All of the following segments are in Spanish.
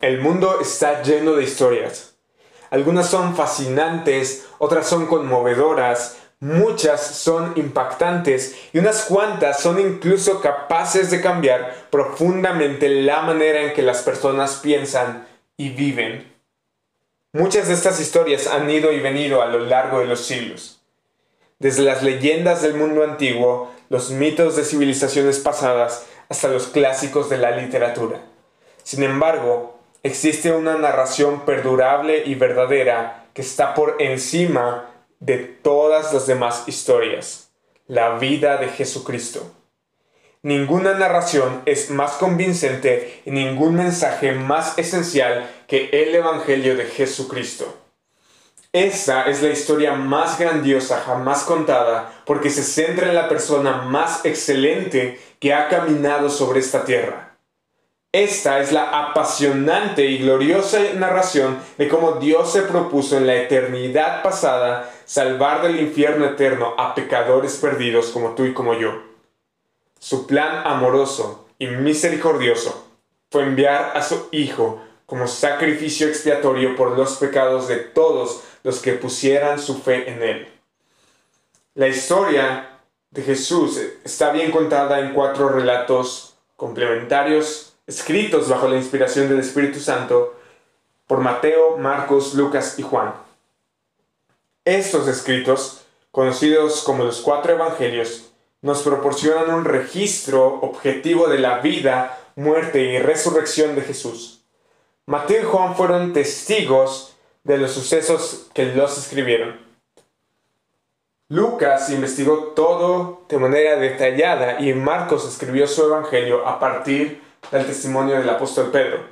El mundo está lleno de historias. Algunas son fascinantes, otras son conmovedoras, muchas son impactantes y unas cuantas son incluso capaces de cambiar profundamente la manera en que las personas piensan y viven. Muchas de estas historias han ido y venido a lo largo de los siglos. Desde las leyendas del mundo antiguo, los mitos de civilizaciones pasadas, hasta los clásicos de la literatura. Sin embargo, existe una narración perdurable y verdadera que está por encima de todas las demás historias, la vida de Jesucristo. Ninguna narración es más convincente y ningún mensaje más esencial que el Evangelio de Jesucristo. Esa es la historia más grandiosa jamás contada porque se centra en la persona más excelente que ha caminado sobre esta tierra. Esta es la apasionante y gloriosa narración de cómo Dios se propuso en la eternidad pasada salvar del infierno eterno a pecadores perdidos como tú y como yo. Su plan amoroso y misericordioso fue enviar a su Hijo como sacrificio expiatorio por los pecados de todos los que pusieran su fe en Él. La historia de Jesús está bien contada en cuatro relatos complementarios escritos bajo la inspiración del Espíritu Santo por Mateo, Marcos, Lucas y Juan. Estos escritos, conocidos como los cuatro evangelios, nos proporcionan un registro objetivo de la vida, muerte y resurrección de Jesús. Mateo y Juan fueron testigos de los sucesos que los escribieron. Lucas investigó todo de manera detallada y Marcos escribió su evangelio a partir del testimonio del apóstol Pedro.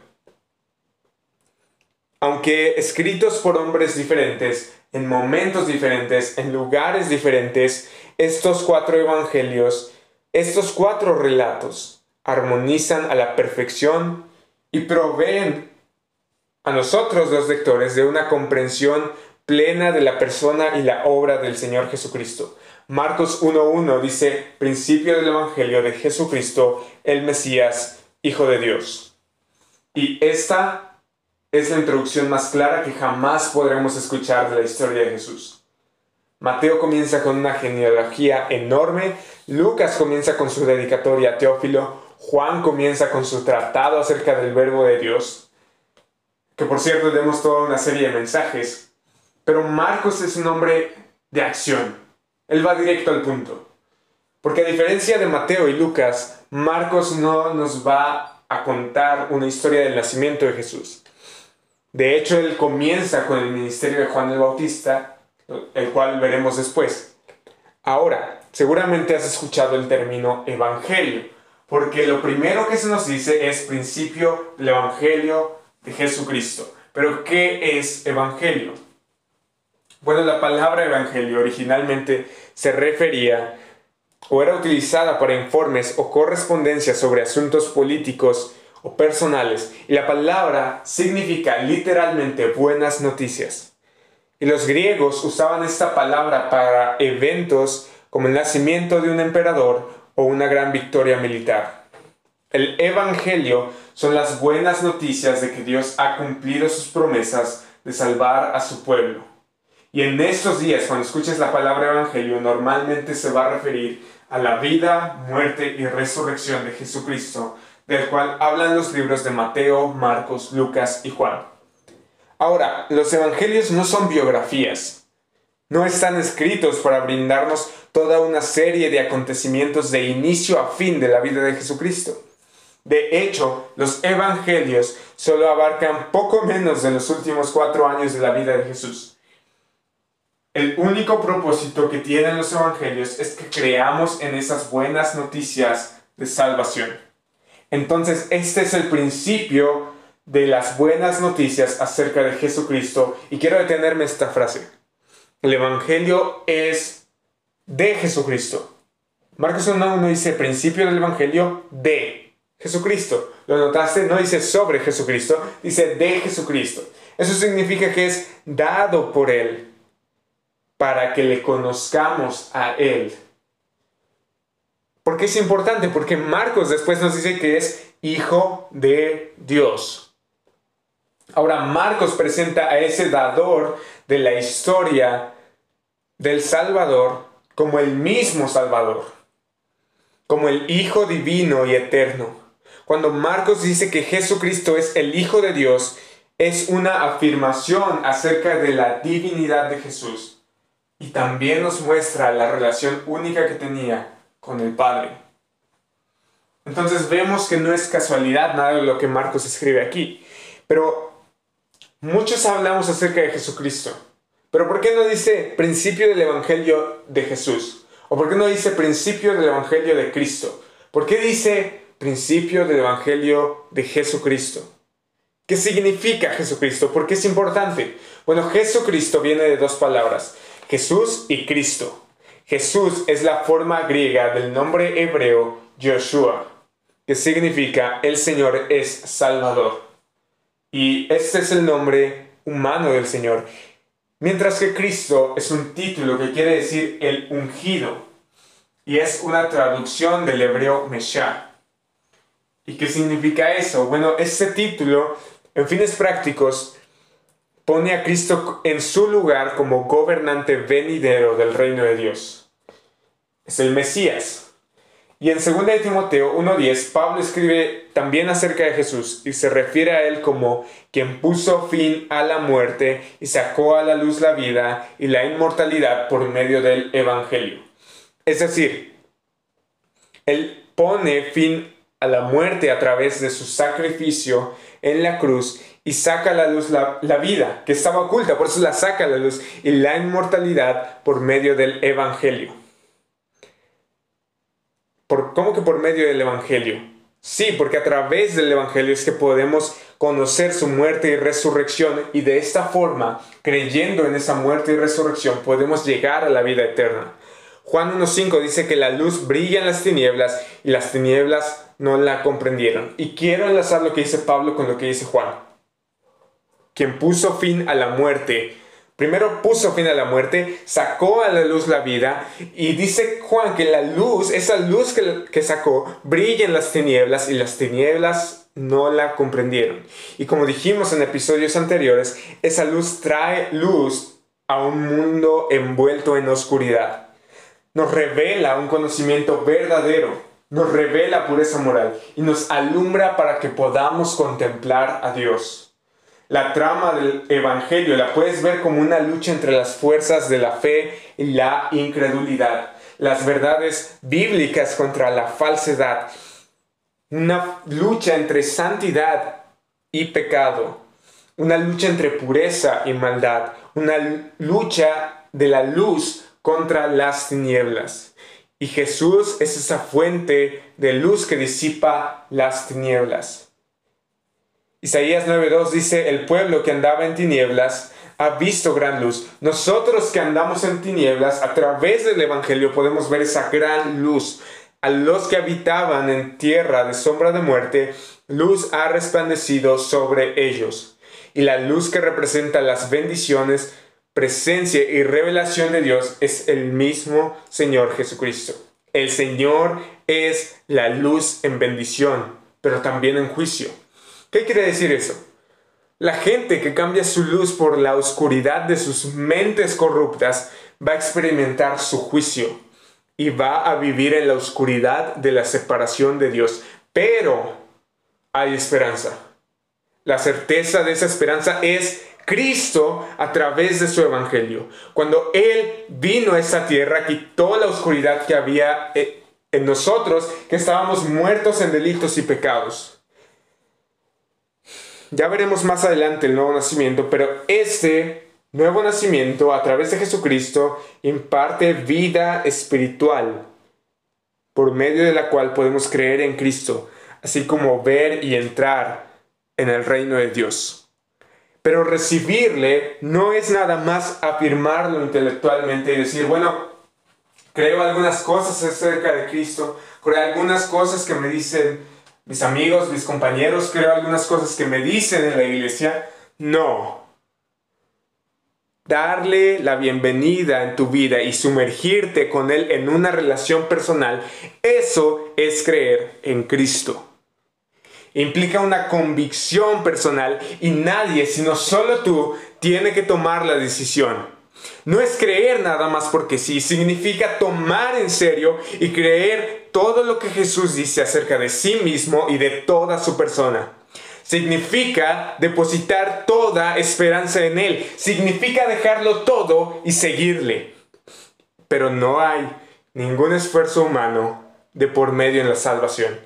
Aunque escritos por hombres diferentes, en momentos diferentes, en lugares diferentes, estos cuatro evangelios, estos cuatro relatos, armonizan a la perfección y proveen a nosotros los lectores de una comprensión plena de la persona y la obra del Señor Jesucristo. Marcos 1.1 dice, principio del Evangelio de Jesucristo, el Mesías, Hijo de Dios. Y esta es la introducción más clara que jamás podremos escuchar de la historia de Jesús. Mateo comienza con una genealogía enorme, Lucas comienza con su dedicatoria a Teófilo, Juan comienza con su tratado acerca del verbo de Dios, que por cierto tenemos toda una serie de mensajes, pero Marcos es un hombre de acción. Él va directo al punto. Porque a diferencia de Mateo y Lucas, Marcos no nos va a contar una historia del nacimiento de Jesús. De hecho, él comienza con el ministerio de Juan el Bautista, el cual veremos después. Ahora, seguramente has escuchado el término evangelio, porque lo primero que se nos dice es principio del evangelio de Jesucristo. Pero, ¿qué es Evangelio? Bueno, la palabra Evangelio originalmente se refería o era utilizada para informes o correspondencias sobre asuntos políticos o personales, y la palabra significa literalmente buenas noticias. Y los griegos usaban esta palabra para eventos como el nacimiento de un emperador o una gran victoria militar. El Evangelio son las buenas noticias de que Dios ha cumplido sus promesas de salvar a su pueblo. Y en estos días, cuando escuches la palabra Evangelio, normalmente se va a referir a la vida, muerte y resurrección de Jesucristo, del cual hablan los libros de Mateo, Marcos, Lucas y Juan. Ahora, los Evangelios no son biografías. No están escritos para brindarnos toda una serie de acontecimientos de inicio a fin de la vida de Jesucristo. De hecho, los evangelios solo abarcan poco menos de los últimos cuatro años de la vida de Jesús. El único propósito que tienen los evangelios es que creamos en esas buenas noticias de salvación. Entonces, este es el principio de las buenas noticias acerca de Jesucristo y quiero detenerme esta frase. El evangelio es de Jesucristo. Marcos 1.1 dice principio del evangelio de Jesucristo. ¿Lo notaste? No dice sobre Jesucristo, dice de Jesucristo. Eso significa que es dado por Él para que le conozcamos a Él. ¿Por qué es importante? Porque Marcos después nos dice que es hijo de Dios. Ahora Marcos presenta a ese dador de la historia del Salvador como el mismo Salvador, como el Hijo divino y eterno. Cuando Marcos dice que Jesucristo es el Hijo de Dios, es una afirmación acerca de la divinidad de Jesús y también nos muestra la relación única que tenía con el Padre. Entonces vemos que no es casualidad nada de lo que Marcos escribe aquí, pero muchos hablamos acerca de Jesucristo. Pero ¿por qué no dice principio del Evangelio de Jesús? ¿O por qué no dice principio del Evangelio de Cristo? ¿Por qué dice principio del Evangelio de Jesucristo? ¿Qué significa Jesucristo? ¿Por qué es importante? Bueno, Jesucristo viene de dos palabras, Jesús y Cristo. Jesús es la forma griega del nombre hebreo Joshua, que significa el Señor es Salvador. Y este es el nombre humano del Señor. Mientras que Cristo es un título que quiere decir el ungido y es una traducción del hebreo Meshach. ¿Y qué significa eso? Bueno, este título, en fines prácticos, pone a Cristo en su lugar como gobernante venidero del reino de Dios. Es el Mesías. Y en 2 de Timoteo 1.10, Pablo escribe también acerca de Jesús y se refiere a él como quien puso fin a la muerte y sacó a la luz la vida y la inmortalidad por medio del Evangelio. Es decir, él pone fin a la muerte a través de su sacrificio en la cruz y saca a la luz la, la, vida que estaba oculta, por eso la saca a la luz y la inmortalidad por medio del Evangelio. ¿Cómo que por medio del Evangelio? Sí, porque a través del Evangelio es que podemos conocer su muerte y resurrección y de esta forma, creyendo en esa muerte y resurrección, podemos llegar a la vida eterna. Juan 1.5 dice que la luz brilla en las tinieblas y las tinieblas no la comprendieron. Y quiero enlazar lo que dice Pablo con lo que dice Juan. Quien puso fin a la muerte Primero puso fin a la muerte, sacó a la luz la vida y dice Juan que la luz, esa luz que, que, sacó, brilla en las tinieblas y las tinieblas no la comprendieron. Y como dijimos en episodios anteriores, esa luz trae luz a un mundo envuelto en oscuridad. Nos revela un conocimiento verdadero, nos revela pureza moral y nos alumbra para que podamos contemplar a Dios. La trama del Evangelio la puedes ver como una lucha entre las fuerzas de la fe y la incredulidad, las verdades bíblicas contra la falsedad, una lucha entre santidad y pecado, una lucha entre pureza y maldad, una lucha de la luz contra las tinieblas. Y Jesús es esa fuente de luz que disipa las tinieblas. Isaías 9.2 dice, el pueblo que andaba en tinieblas ha visto gran luz. Nosotros que andamos en tinieblas, a través del Evangelio podemos ver esa gran luz. A los que habitaban en tierra de sombra de muerte, luz ha resplandecido sobre ellos. Y la luz que representa las bendiciones, presencia y revelación de Dios es el mismo Señor Jesucristo. El Señor es la luz en bendición, pero también en juicio. ¿Qué quiere decir eso? La gente que cambia su luz por la oscuridad de sus mentes corruptas va a experimentar su juicio y va a vivir en la oscuridad de la separación de Dios. Pero hay esperanza. La certeza de esa esperanza es Cristo a través de su evangelio. Cuando Él vino a esta tierra, quitó la oscuridad que había eh, en nosotros, que estábamos muertos en delitos y pecados. Ya veremos más adelante el nuevo nacimiento, pero este nuevo nacimiento a través de Jesucristo imparte vida espiritual, por medio de la cual podemos creer en Cristo, así como ver y entrar en el reino de Dios. Pero recibirle no es nada más afirmarlo intelectualmente y decir, bueno, creo algunas cosas acerca de Cristo, creo algunas cosas que me dicen mis amigos, mis compañeros, creo algunas cosas que me dicen en la iglesia. No. Darle la bienvenida en tu vida y sumergirte con Él en una relación personal, eso es creer en Cristo. Implica una convicción personal y nadie, sino solo tú, tiene que tomar la decisión. No es creer nada más porque sí, significa tomar en serio y creer todo lo que Jesús dice acerca de sí mismo y de toda su persona. Significa depositar toda esperanza en Él. Significa dejarlo todo y seguirle. Pero no hay ningún esfuerzo humano de por medio en la salvación.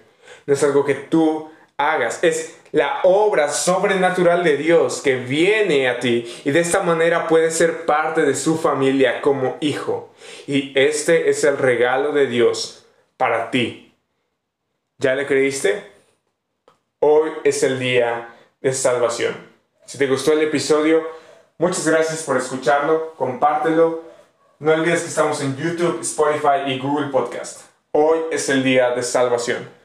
No es algo que tú hagas. Es la obra sobrenatural de Dios que viene a ti y de esta manera puedes ser parte de su familia como hijo. Y este es el regalo de Dios para ti. ¿Ya le creíste? Hoy es el día de salvación. Si te gustó el episodio, muchas gracias por escucharlo, compártelo. No olvides que estamos en YouTube, Spotify y Google Podcast. Hoy es el día de salvación.